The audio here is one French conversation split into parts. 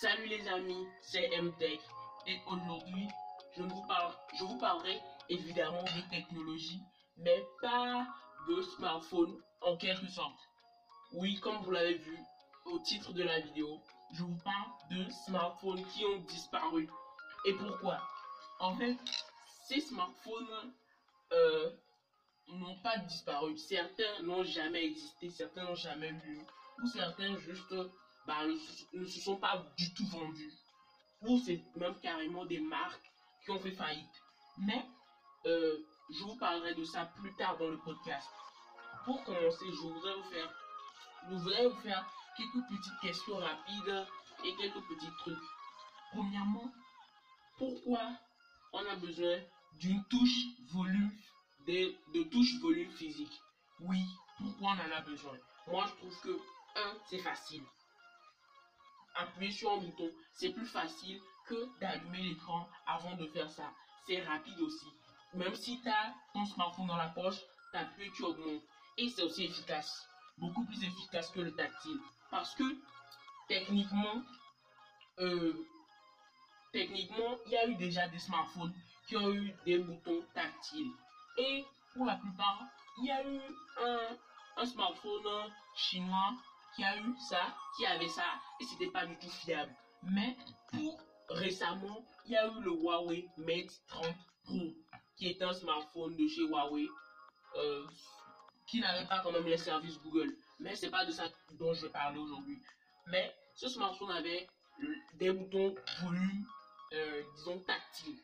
Salut les amis, c'est MTech et aujourd'hui je vous, parle, je vous parlerai évidemment de technologie mais pas de smartphone en quelque sorte. Oui, comme vous l'avez vu au titre de la vidéo, je vous parle de smartphones qui ont disparu. Et pourquoi? En fait, ces smartphones euh, n'ont pas disparu. Certains n'ont jamais existé, certains n'ont jamais vu, ou certains juste bah, ne, se sont pas du tout vendus. Ou c'est même carrément des marques qui ont fait faillite. Mais euh, je vous parlerai de ça plus tard dans le podcast. Pour commencer, je voudrais vous faire, je voudrais vous faire quelques petites questions rapides et quelques petits trucs. Premièrement, pourquoi on a besoin d'une touche volume, de, de touche volume physique? Oui, pourquoi on en a besoin? Moi, je trouve que, un, c'est facile. Appuyer sur un bouton, c'est plus facile que d'allumer l'écran avant de faire ça. C'est rapide aussi. Même si tu as ton smartphone dans la poche, tu appuies, tu augmentes. Et c'est aussi efficace. Beaucoup plus efficace que le tactile. Parce que, techniquement, euh, techniquement, il y a eu déjà des smartphones qui ont eu des boutons tactiles. Et pour la plupart, il y a eu un smartphone chinois qui a eu ça, qui avait ça, et c'était pas du tout fiable. Mais pour récemment, il y a eu le Huawei Mate 30 Pro, qui est un smartphone de chez Huawei, euh, qui n'avait pas quand même les services Google. Mais c'est pas de ça dont je vais parler aujourd'hui. Mais ce smartphone avait des boutons volume, euh, disons tactiles.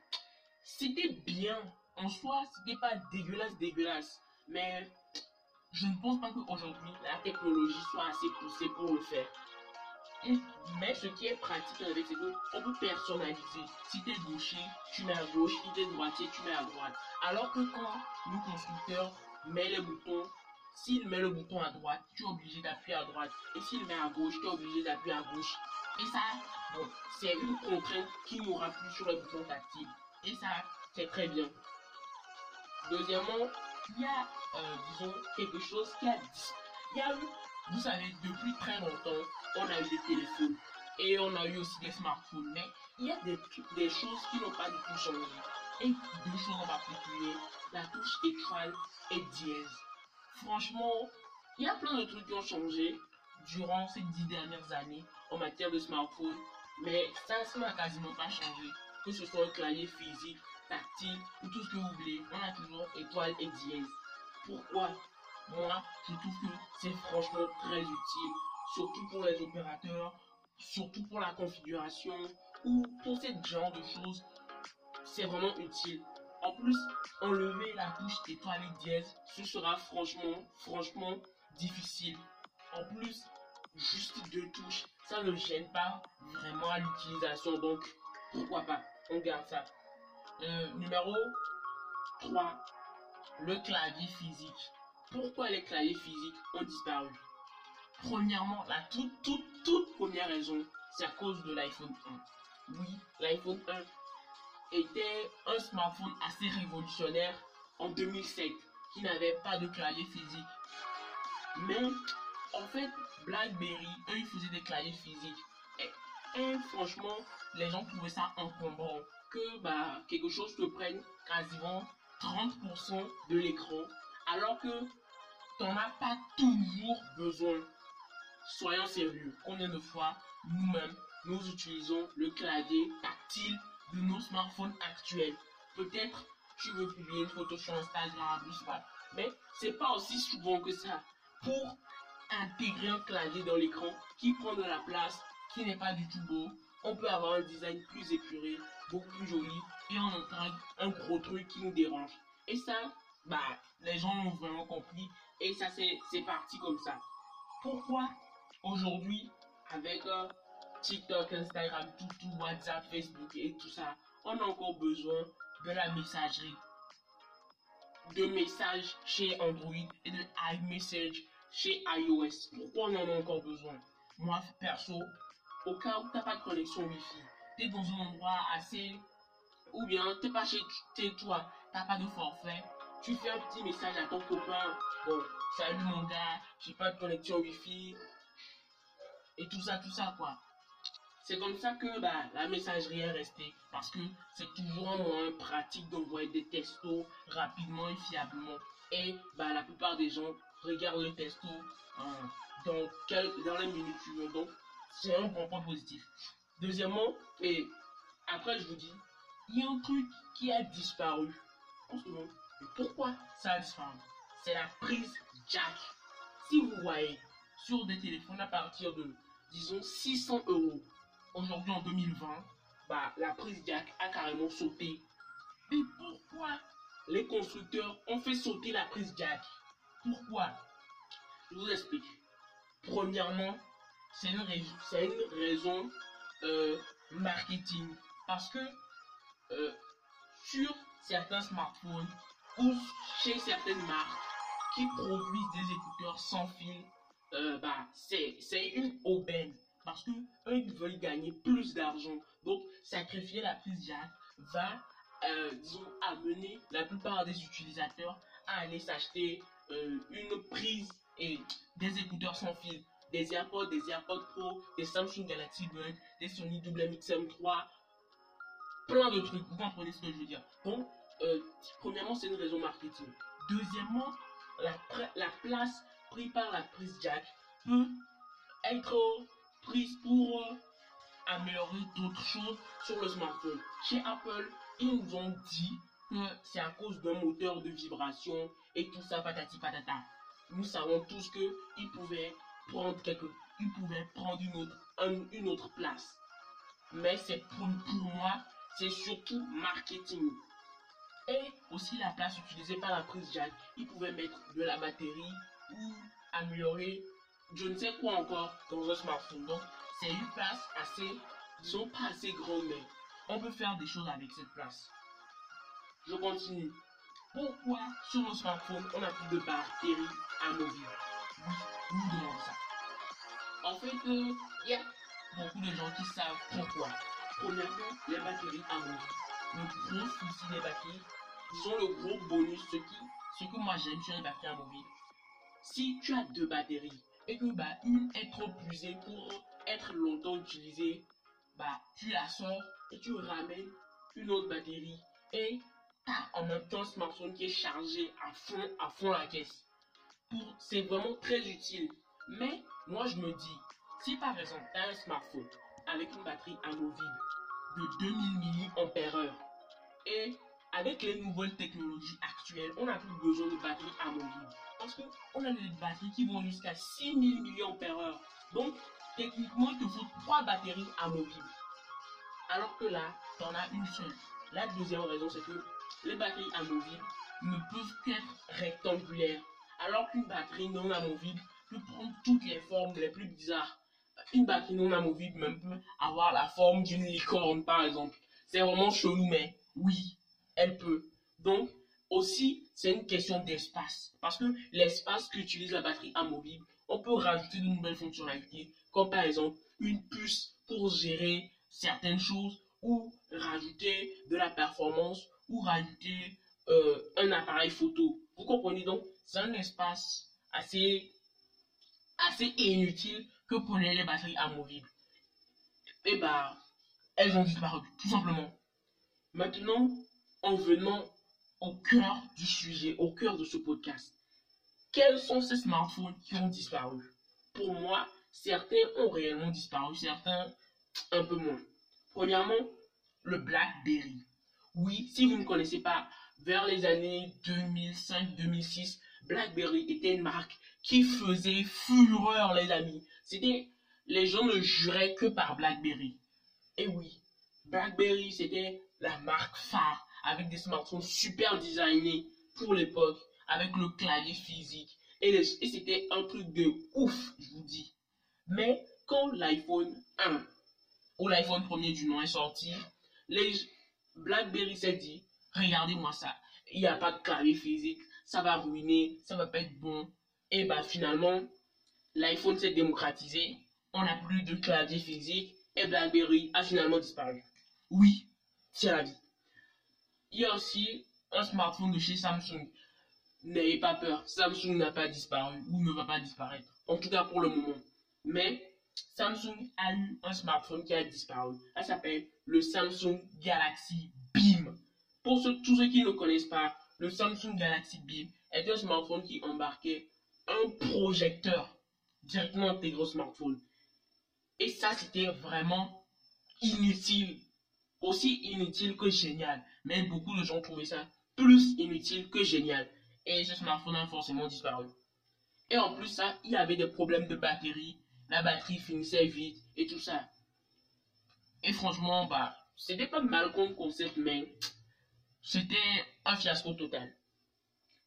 C'était bien. En soi, c'était pas dégueulasse, dégueulasse. Mais je ne pense pas qu'aujourd'hui, la technologie soit assez poussée pour le faire. mais ce qui est pratique avec c'est qu'on peut personnaliser. Si tu es gaucher, tu mets à gauche. Si tu es droitier, tu mets à droite. Alors que quand le constructeur met les boutons, s'il met le bouton à droite, tu es obligé d'appuyer à droite. Et s'il met à gauche, tu es obligé d'appuyer à gauche. Et ça, bon, c'est une contrainte qui n'aura plus sur les boutons tactiles. Et ça, c'est très bien. Deuxièmement, il y a, euh, disons, quelque chose qui a Il y a eu, vous savez, depuis très longtemps, on a eu des téléphones et on a eu aussi des smartphones. Mais il y a des, des choses qui n'ont pas du tout changé. Et deux choses en particulier, la touche étoile et dièse. Franchement, il y a plein de trucs qui ont changé durant ces dix dernières années en matière de smartphone. Mais ça, ça n'a quasiment pas changé. Que ce soit un clavier physique, tactile ou tout ce que vous voulez, on a toujours étoile et dièse. Pourquoi? Moi, je trouve que c'est franchement très utile, surtout pour les opérateurs, surtout pour la configuration ou pour ce genre de choses. C'est vraiment utile. En plus, enlever la touche étoile et dièse, ce sera franchement, franchement difficile. En plus, juste deux touches, ça ne gêne pas vraiment à l'utilisation. Donc, pourquoi pas? On garde ça. Euh, numéro 3. Le clavier physique. Pourquoi les claviers physiques ont disparu? Premièrement, la toute, toute, toute première raison, c'est à cause de l'iPhone 1. Oui, l'iPhone 1 était un smartphone assez révolutionnaire en 2007 qui n'avait pas de clavier physique. Mais en fait, BlackBerry, eux, ils des claviers physiques. Franchement, les gens trouvaient ça encombrant. Que bah, quelque chose te prenne quasiment 30% de l'écran. Alors que t'en as pas toujours besoin. Soyons sérieux. Combien de fois, nous-mêmes, nous utilisons le clavier tactile de nos smartphones actuels. Peut-être tu veux publier une photo sur Instagram, je sais pas. Mais c'est pas aussi souvent que ça. Pour intégrer un clavier dans l'écran qui prend de la place, qui n'est pas du tout beau, on peut avoir un design plus épuré, beaucoup plus joli, et on entend un gros truc qui nous dérange. Et ça, bah, les gens l'ont vraiment compris, et ça, c'est parti comme ça. Pourquoi aujourd'hui, avec euh, TikTok, Instagram, tout, tout, WhatsApp, Facebook et tout ça, on a encore besoin de la messagerie? De messages chez Android et de iMessage chez iOS. Pourquoi on en a encore besoin? Moi, perso, au cas où tu n'as pas de connexion Wi-Fi, tu es dans un endroit assez... Ou bien tu n'es pas chez toi, tu n'as pas de forfait, tu fais un petit message à ton copain. Bon, salut mon gars, j'ai pas de connexion Wi-Fi. Et tout ça, tout ça, quoi c'est comme ça que bah, la messagerie est restée. Parce que c'est toujours un moyen pratique d'envoyer des textos rapidement et fiablement. Et bah, la plupart des gens regardent le texto euh, dans, quel, dans les minutes suivantes. C'est un bon point positif. Deuxièmement, et après, je vous dis, il y a un truc qui a disparu en ce moment. Pourquoi ça a disparu? C'est la prise jack. Si vous voyez sur des téléphones à partir de, disons, 600 euros, aujourd'hui en 2020, bah, la prise jack a carrément sauté. Et pourquoi les constructeurs ont fait sauter la prise jack? Pourquoi? Je vous explique. Premièrement, c'est une, raison euh, marketing. Parce que euh, sur certains smartphones ou chez certaines marques qui produisent des écouteurs sans fil, euh, bah, c'est une aubaine. Parce que eux, ils veulent gagner plus d'argent. Donc, sacrifier la prise jack va, disons, amener la plupart des utilisateurs à aller s'acheter une prise et des écouteurs sans fil. Des AirPods, des AirPods Pro, des Samsung Galaxy Buds, des Sony WMX-M3, plein de trucs. Vous comprenez ce que je veux dire? Donc, euh, premièrement, c'est une raison marketing. Deuxièmement, la, la place prise par la prise jack peut être prise pour améliorer d'autres choses sur le smartphone. Chez Apple, ils nous ont dit que c'est à cause d'un moteur de vibration et tout ça, patati patata. Nous savons tous que ils pouvaient prendre quelque, ils pouvaient prendre une autre, une autre place. Mais c'est pour, pour moi, c'est surtout marketing. Et aussi la place utilisée par la prise jack. Ils pouvaient mettre de la batterie ou améliorer je ne sais quoi encore dans un smartphone. Donc, c'est une place assez, disons pas assez grande, mais on peut faire des choses avec cette place. Je continue. Pourquoi sur nos smartphones, on a plus de batterie amovible Ça. En fait, il euh, y a beaucoup de gens qui savent pourquoi. Premièrement, les batteries amovibles. Le gros souci des batteries, sont le gros bonus, ce, qui, ce que moi j'aime sur les batteries amovibles. Si tu as deux batteries, et que bah, une est trop usée pour être longtemps utilisée, bah, tu la sors et tu ramènes une autre batterie et en même temps un smartphone qui est chargé à fond, à fond la caisse. C'est vraiment très utile. Mais moi je me dis, si par exemple tu as un smartphone avec une batterie amovible de 2000 mAh et avec les nouvelles technologies actuelles, on n'a plus besoin de batterie amovible. Parce qu'on a des batteries qui vont jusqu'à 6000 mAh. Donc, techniquement, il te faut trois batteries amovibles. Alors que là, tu en as une seule. La deuxième raison, c'est que les batteries amovibles ne peuvent qu'être rectangulaires. Alors qu'une batterie non amovible peut prendre toutes les formes les plus bizarres. Une batterie non amovible même peut avoir la forme d'une licorne, par exemple. C'est vraiment chelou, mais oui, elle peut. Donc, aussi, c'est une question d'espace. Parce que l'espace qu'utilise la batterie amovible, on peut rajouter de nouvelles fonctionnalités, comme par exemple une puce pour gérer certaines choses, ou rajouter de la performance, ou rajouter euh, un appareil photo. Vous comprenez donc C'est un espace assez, assez inutile que prenaient les batteries amovibles. Et bah, elles ont disparu, tout simplement. Maintenant, en venant au cœur du sujet, au cœur de ce podcast. Quels sont ces smartphones qui ont disparu? Pour moi, certains ont réellement disparu, certains un peu moins. Premièrement, le BlackBerry. Oui, si vous ne connaissez pas, vers les années 2005-2006, BlackBerry était une marque qui faisait fureur, les amis. C'était, les gens ne juraient que par BlackBerry. Et oui, BlackBerry, c'était la marque phare avec des smartphones super designés pour l'époque, avec le clavier physique. Et, c'était un truc de ouf, je vous dis. Mais quand l'iPhone 1 ou l'iPhone premier du nom est sorti, les BlackBerry s'est dit, regardez-moi ça, il n'y a pas de clavier physique, ça va ruiner, ça va pas être bon. Et bah finalement, l'iPhone s'est démocratisé, on n'a plus de clavier physique et BlackBerry a finalement disparu. Oui, c'est la vie. Il y a aussi un smartphone de chez Samsung. N'ayez pas peur, Samsung n'a pas disparu ou ne va pas disparaître. En tout cas pour le moment. Mais Samsung a eu un smartphone qui a disparu. Ça s'appelle le Samsung Galaxy. Pour ceux, tous ceux qui ne connaissent pas, le Samsung Galaxy Beam est un smartphone qui embarquait un projecteur directement intégré au smartphone. Et ça, c'était vraiment inutile. Aussi inutile que génial. Mais beaucoup de gens trouvaient ça plus inutile que génial. Et ce smartphone a forcément disparu. Et en plus, ça, il y avait des problèmes de batterie. La batterie finissait vite et tout ça. Et franchement, bah, c'était pas mal comme concept, mais c'était un fiasco total.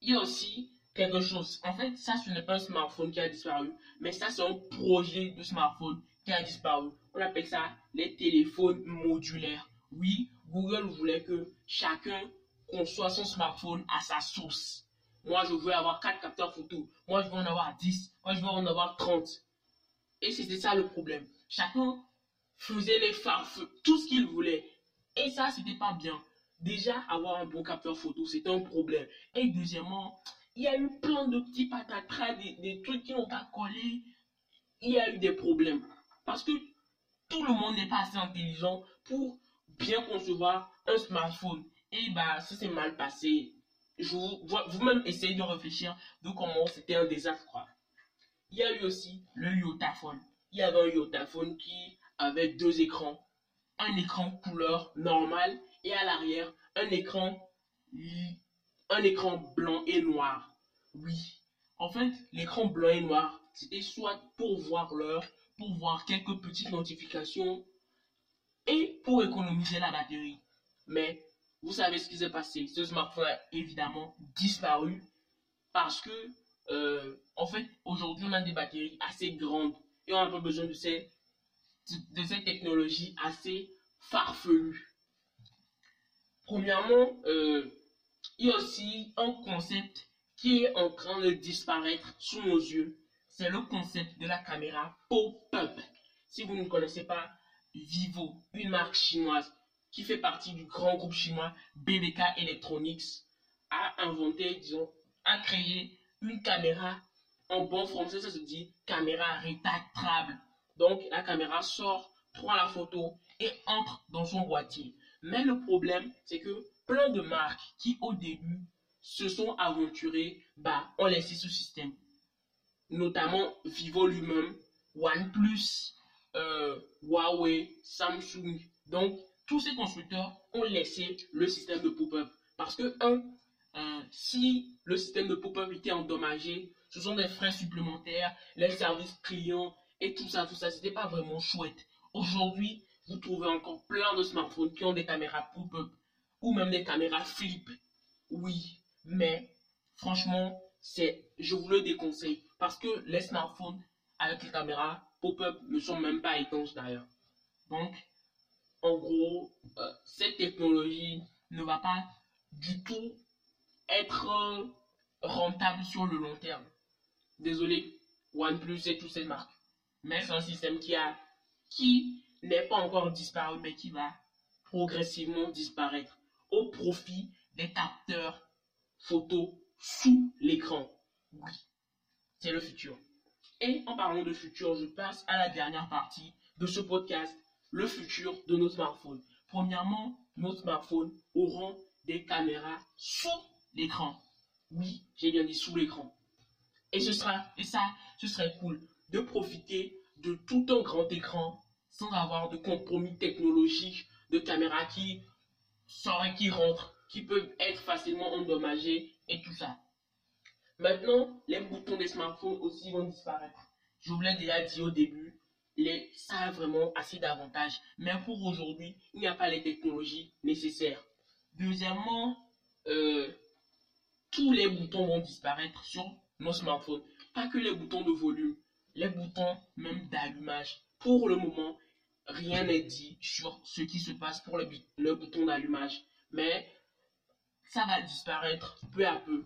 Il y a aussi quelque chose. En fait, ça, ce n'est pas un smartphone qui a disparu, mais ça, c'est un projet de smartphone qui a disparu. On appelle ça les téléphones modulaires. Oui, Google voulait que chacun conçoit son smartphone à sa source. Moi, je veux avoir 4 capteurs photo. Moi, je veux en avoir 10. Moi, je veux en avoir 30. Et c'était ça le problème. Chacun faisait les farfeux, tout ce qu'il voulait. Et ça, c'était pas bien. Déjà, avoir un bon capteur photo, c'était un problème. Et deuxièmement, il y a eu plein de petits patatras, des, des trucs qui n'ont pas collé. Il y a eu des problèmes. Parce que tout le monde n'est pas assez intelligent pour bien concevoir un smartphone. Et bah, ça s'est mal passé. Vous-même essayez de réfléchir de comment c'était un désastre. Il y a eu aussi le Yotaphone. Il y avait un Yotaphone qui avait deux écrans. Un écran couleur normale et à l'arrière, un écran, un écran blanc et noir. Oui. En fait, l'écran blanc et noir, c'était soit pour voir l'heure, pour voir quelques petites notifications et pour économiser la batterie. Mais vous savez ce qui s'est passé. Ce smartphone a évidemment disparu parce que, euh, en fait, aujourd'hui, on a des batteries assez grandes et on n'a pas besoin de ces, de ces technologies assez farfelues. Premièrement, euh, il y a aussi un concept qui est en train de disparaître sous nos yeux. C'est le concept de la caméra pop-up. Si vous ne connaissez pas Vivo, une marque chinoise qui fait partie du grand groupe chinois BBK Electronics, a inventé, disons, a créé une caméra, en bon français, ça se dit caméra rétractable. Donc, la caméra sort, prend la photo et entre dans son boîtier. Mais le problème, c'est que plein de marques qui, au début, se sont aventurées, bah, ont laissé ce système. Notamment Vivo lui-même, OnePlus, euh, Huawei, Samsung. Donc, tous ces constructeurs ont laissé le système de pop-up. Parce que, un, euh, si le système de pop-up était endommagé, ce sont des frais supplémentaires, les services clients et tout ça, tout ça, c'était pas vraiment chouette. Aujourd'hui, vous trouvez encore plein de smartphones qui ont des caméras pop-up ou même des caméras flip. Oui, mais franchement, c'est, je vous le déconseille parce que les smartphones avec les caméras pop-up ne sont même pas étanches d'ailleurs. Donc, en gros, euh, cette technologie ne va pas du tout être euh, rentable sur le long terme. Désolé, OnePlus et toutes ces marques. Mais c'est un système qui a, qui n'est pas encore disparu, mais qui va progressivement disparaître au profit des capteurs photo sous l'écran. Oui, c'est le futur. Et en parlant de futur, je passe à la dernière partie de ce podcast le futur de nos smartphones. Premièrement, nos smartphones auront des caméras sous l'écran. Oui, j'ai bien dit sous l'écran. Et ce sera, et ça, ce serait cool de profiter de tout un grand écran sans avoir de compromis technologiques, de caméras qui sortent et qui rentrent, qui peuvent être facilement endommagées et tout ça. Maintenant, les boutons des smartphones aussi vont disparaître. Je vous l'ai déjà dit au début, ça a vraiment assez d'avantages. Mais pour aujourd'hui, il n'y a pas les technologies nécessaires. Deuxièmement, euh, tous les boutons vont disparaître sur nos smartphones. Pas que les boutons de volume, les boutons même d'allumage. Pour le moment, rien n'est dit sur ce qui se passe pour le, bouton d'allumage. Mais ça va disparaître peu à peu.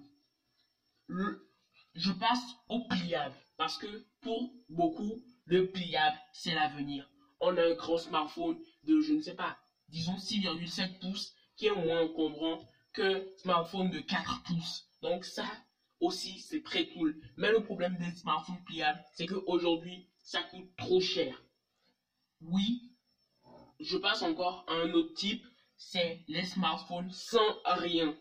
je passe au pliable parce que pour beaucoup, le pliable, c'est l'avenir. On a un grand smartphone de, je ne sais pas, disons 6,7 pouces, qui est moins encombrant qu'un smartphone de 4 pouces. Donc ça aussi, c'est très cool. Mais le problème des smartphones pliables, c'est qu'aujourd'hui, ça coûte trop cher. Oui, je passe encore à un autre type, c'est les smartphones sans rien.